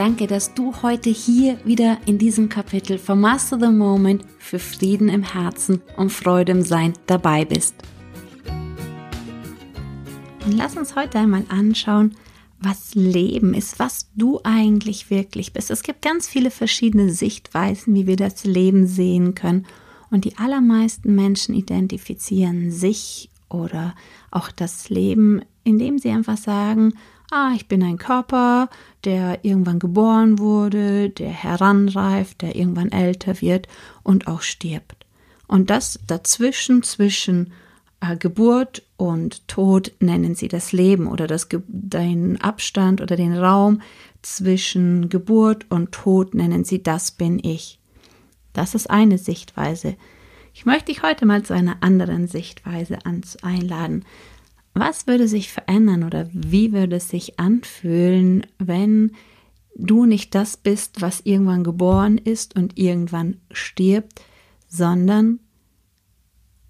Danke, dass du heute hier wieder in diesem Kapitel von Master the Moment für Frieden im Herzen und Freude im Sein dabei bist. Und lass uns heute einmal anschauen, was Leben ist, was du eigentlich wirklich bist. Es gibt ganz viele verschiedene Sichtweisen, wie wir das Leben sehen können. Und die allermeisten Menschen identifizieren sich oder auch das Leben, indem sie einfach sagen, ah, ich bin ein Körper, der irgendwann geboren wurde, der heranreift, der irgendwann älter wird und auch stirbt. Und das dazwischen, zwischen äh, Geburt und Tod nennen sie das Leben oder das, den Abstand oder den Raum zwischen Geburt und Tod nennen sie das bin ich. Das ist eine Sichtweise. Ich möchte dich heute mal zu einer anderen Sichtweise einladen. Was würde sich verändern oder wie würde es sich anfühlen, wenn du nicht das bist, was irgendwann geboren ist und irgendwann stirbt, sondern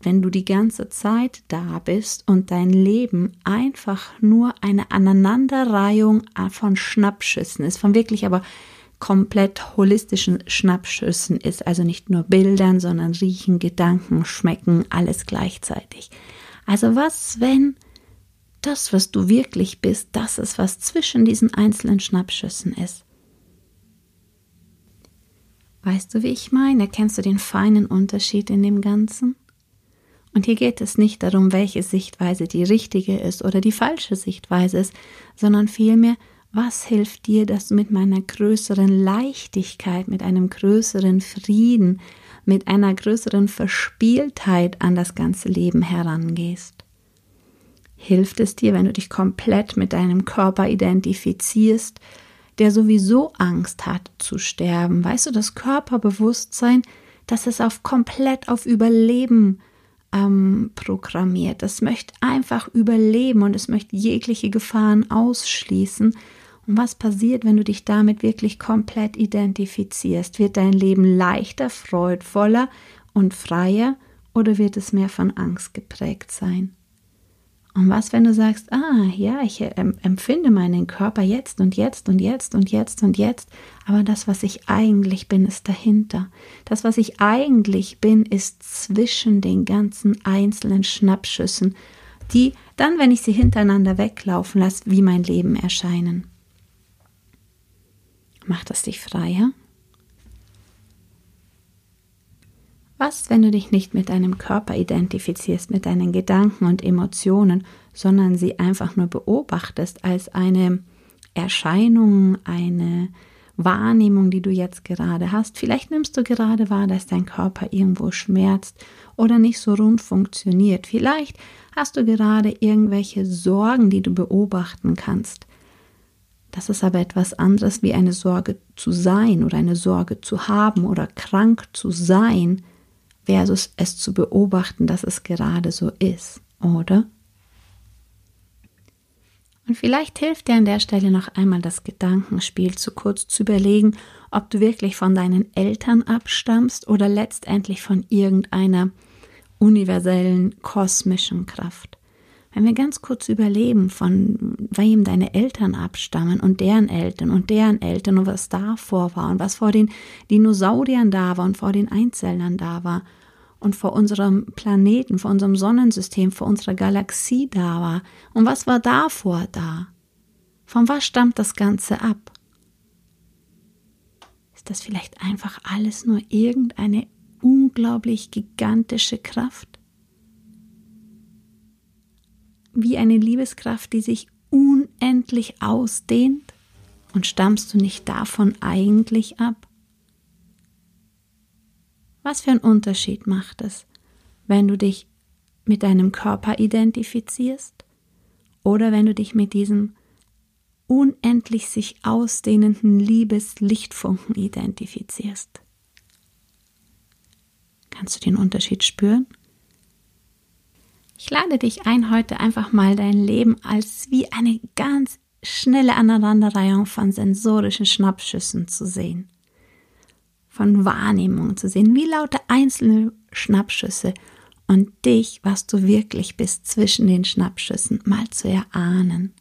wenn du die ganze Zeit da bist und dein Leben einfach nur eine Aneinanderreihung von Schnappschüssen ist, von wirklich aber komplett holistischen Schnappschüssen ist, also nicht nur Bildern, sondern riechen, Gedanken, schmecken, alles gleichzeitig. Also was, wenn das, was du wirklich bist, das ist, was zwischen diesen einzelnen Schnappschüssen ist. Weißt du, wie ich meine? Erkennst du den feinen Unterschied in dem Ganzen? Und hier geht es nicht darum, welche Sichtweise die richtige ist oder die falsche Sichtweise ist, sondern vielmehr, was hilft dir, dass du mit meiner größeren Leichtigkeit, mit einem größeren Frieden, mit einer größeren Verspieltheit an das ganze Leben herangehst? Hilft es dir, wenn du dich komplett mit deinem Körper identifizierst, der sowieso Angst hat zu sterben. Weißt du, das Körperbewusstsein, das ist auf komplett auf Überleben ähm, programmiert. Das möchte einfach überleben und es möchte jegliche Gefahren ausschließen. Und was passiert, wenn du dich damit wirklich komplett identifizierst? Wird dein Leben leichter, freudvoller und freier oder wird es mehr von Angst geprägt sein? Und was, wenn du sagst, ah, ja, ich empfinde meinen Körper jetzt und jetzt und jetzt und jetzt und jetzt, aber das, was ich eigentlich bin, ist dahinter. Das, was ich eigentlich bin, ist zwischen den ganzen einzelnen Schnappschüssen, die dann, wenn ich sie hintereinander weglaufen lasse, wie mein Leben erscheinen. Macht das dich freier? Was, wenn du dich nicht mit deinem Körper identifizierst, mit deinen Gedanken und Emotionen, sondern sie einfach nur beobachtest als eine Erscheinung, eine Wahrnehmung, die du jetzt gerade hast. Vielleicht nimmst du gerade wahr, dass dein Körper irgendwo schmerzt oder nicht so rund funktioniert. Vielleicht hast du gerade irgendwelche Sorgen, die du beobachten kannst. Das ist aber etwas anderes wie eine Sorge zu sein oder eine Sorge zu haben oder krank zu sein versus es zu beobachten, dass es gerade so ist, oder? Und vielleicht hilft dir an der Stelle noch einmal das Gedankenspiel zu kurz zu überlegen, ob du wirklich von deinen Eltern abstammst oder letztendlich von irgendeiner universellen kosmischen Kraft. Wenn wir ganz kurz überleben, von wem deine Eltern abstammen und deren Eltern und deren Eltern und was davor war und was vor den Dinosauriern da war und vor den Einzellern da war und vor unserem Planeten, vor unserem Sonnensystem, vor unserer Galaxie da war. Und was war davor da? Von was stammt das Ganze ab? Ist das vielleicht einfach alles nur irgendeine unglaublich gigantische Kraft? Wie eine Liebeskraft, die sich unendlich ausdehnt? Und stammst du nicht davon eigentlich ab? Was für einen Unterschied macht es, wenn du dich mit deinem Körper identifizierst oder wenn du dich mit diesem unendlich sich ausdehnenden Liebeslichtfunken identifizierst? Kannst du den Unterschied spüren? Ich lade dich ein, heute einfach mal dein Leben als wie eine ganz schnelle Aneinanderreihung von sensorischen Schnappschüssen zu sehen. Von Wahrnehmungen zu sehen, wie lauter einzelne Schnappschüsse und dich, was du wirklich bist, zwischen den Schnappschüssen mal zu erahnen.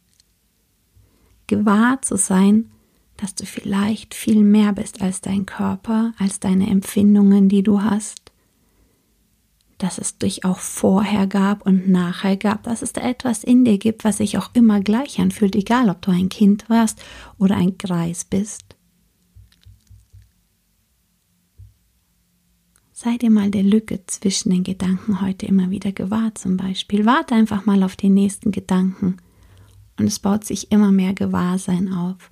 Gewahr zu sein, dass du vielleicht viel mehr bist als dein Körper, als deine Empfindungen, die du hast dass es dich auch vorher gab und nachher gab, dass es da etwas in dir gibt, was sich auch immer gleich anfühlt, egal ob du ein Kind warst oder ein Greis bist. Sei dir mal der Lücke zwischen den Gedanken heute immer wieder gewahr zum Beispiel. Warte einfach mal auf den nächsten Gedanken und es baut sich immer mehr Gewahrsein auf.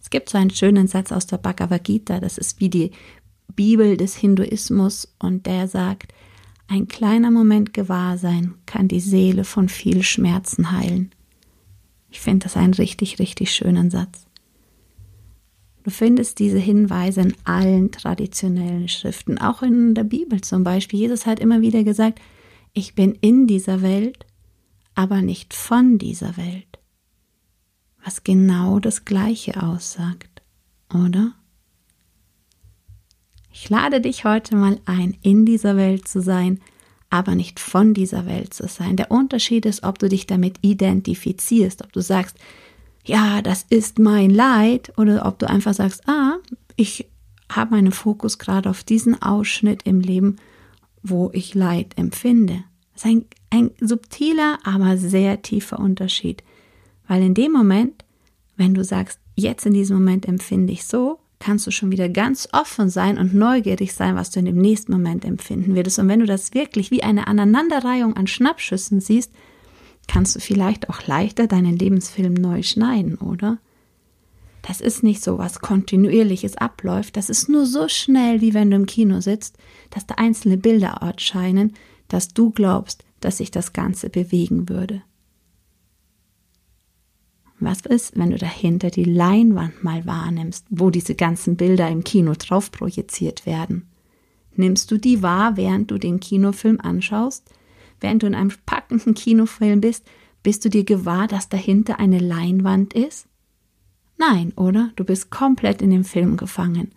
Es gibt so einen schönen Satz aus der Bhagavad Gita, das ist wie die Bibel des Hinduismus und der sagt, ein kleiner Moment Gewahrsein kann die Seele von viel Schmerzen heilen. Ich finde das einen richtig, richtig schönen Satz. Du findest diese Hinweise in allen traditionellen Schriften, auch in der Bibel zum Beispiel. Jesus hat immer wieder gesagt, ich bin in dieser Welt, aber nicht von dieser Welt. Was genau das Gleiche aussagt, oder? Ich lade dich heute mal ein, in dieser Welt zu sein, aber nicht von dieser Welt zu sein. Der Unterschied ist, ob du dich damit identifizierst, ob du sagst, ja, das ist mein Leid, oder ob du einfach sagst, ah, ich habe meinen Fokus gerade auf diesen Ausschnitt im Leben, wo ich Leid empfinde. Das ist ein, ein subtiler, aber sehr tiefer Unterschied. Weil in dem Moment, wenn du sagst, jetzt in diesem Moment empfinde ich so, kannst du schon wieder ganz offen sein und neugierig sein, was du in dem nächsten Moment empfinden würdest. Und wenn du das wirklich wie eine Aneinanderreihung an Schnappschüssen siehst, kannst du vielleicht auch leichter deinen Lebensfilm neu schneiden, oder? Das ist nicht so was kontinuierliches abläuft, das ist nur so schnell, wie wenn du im Kino sitzt, dass da einzelne Bilder erscheinen, dass du glaubst, dass sich das Ganze bewegen würde. Was ist, wenn du dahinter die Leinwand mal wahrnimmst, wo diese ganzen Bilder im Kino drauf projiziert werden? Nimmst du die wahr, während du den Kinofilm anschaust? Während du in einem packenden Kinofilm bist, bist du dir gewahr, dass dahinter eine Leinwand ist? Nein, oder? Du bist komplett in dem Film gefangen.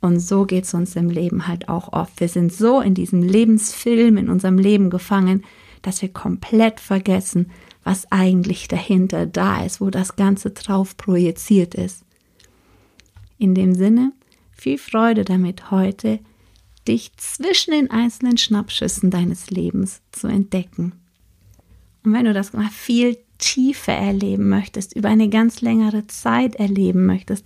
Und so geht es uns im Leben halt auch oft. Wir sind so in diesem Lebensfilm, in unserem Leben gefangen, dass wir komplett vergessen, was eigentlich dahinter da ist, wo das Ganze drauf projiziert ist. In dem Sinne, viel Freude damit heute, dich zwischen den einzelnen Schnappschüssen deines Lebens zu entdecken. Und wenn du das mal viel tiefer erleben möchtest, über eine ganz längere Zeit erleben möchtest,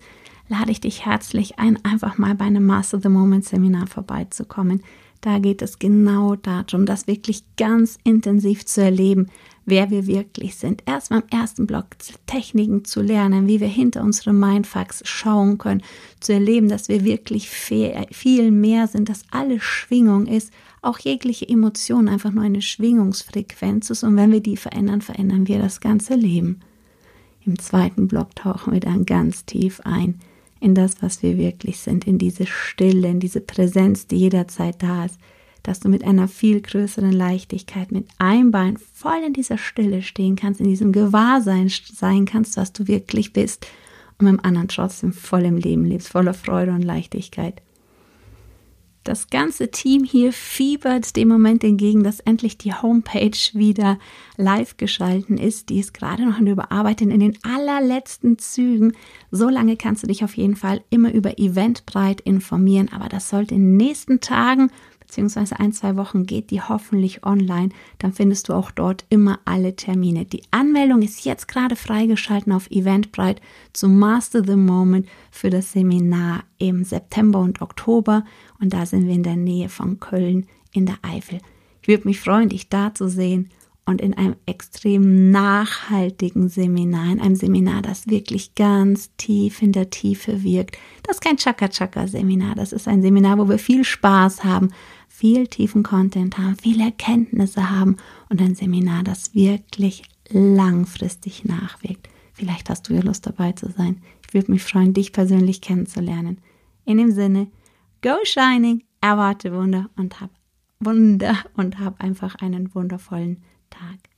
lade ich dich herzlich ein, einfach mal bei einem Master the Moment Seminar vorbeizukommen. Da geht es genau darum, das wirklich ganz intensiv zu erleben, wer wir wirklich sind. Erstmal im ersten Block Techniken zu lernen, wie wir hinter unsere Mindfucks schauen können, zu erleben, dass wir wirklich viel mehr sind, dass alle Schwingung ist, auch jegliche Emotion einfach nur eine Schwingungsfrequenz ist und wenn wir die verändern, verändern wir das ganze Leben. Im zweiten Block tauchen wir dann ganz tief ein in das, was wir wirklich sind, in diese Stille, in diese Präsenz, die jederzeit da ist, dass du mit einer viel größeren Leichtigkeit, mit einem Bein voll in dieser Stille stehen kannst, in diesem Gewahrsein sein kannst, was du wirklich bist und mit dem anderen trotzdem voll im Leben lebst, voller Freude und Leichtigkeit. Das ganze Team hier fiebert dem Moment entgegen, dass endlich die Homepage wieder live geschalten ist. Die ist gerade noch in der Überarbeitung in den allerletzten Zügen. So lange kannst du dich auf jeden Fall immer über Eventbreit informieren, aber das sollte in den nächsten Tagen beziehungsweise ein, zwei Wochen geht die hoffentlich online. Dann findest du auch dort immer alle Termine. Die Anmeldung ist jetzt gerade freigeschalten auf Eventbrite zum Master the Moment für das Seminar im September und Oktober. Und da sind wir in der Nähe von Köln in der Eifel. Ich würde mich freuen, dich da zu sehen und in einem extrem nachhaltigen Seminar, in einem Seminar, das wirklich ganz tief in der Tiefe wirkt. Das ist kein Chaka-Chaka-Seminar, das ist ein Seminar, wo wir viel Spaß haben, viel tiefen Content haben, viele Erkenntnisse haben und ein Seminar, das wirklich langfristig nachwirkt. Vielleicht hast du ja Lust dabei zu sein. Ich würde mich freuen, dich persönlich kennenzulernen. In dem Sinne, go shining, erwarte Wunder und hab Wunder und hab einfach einen wundervollen Tag.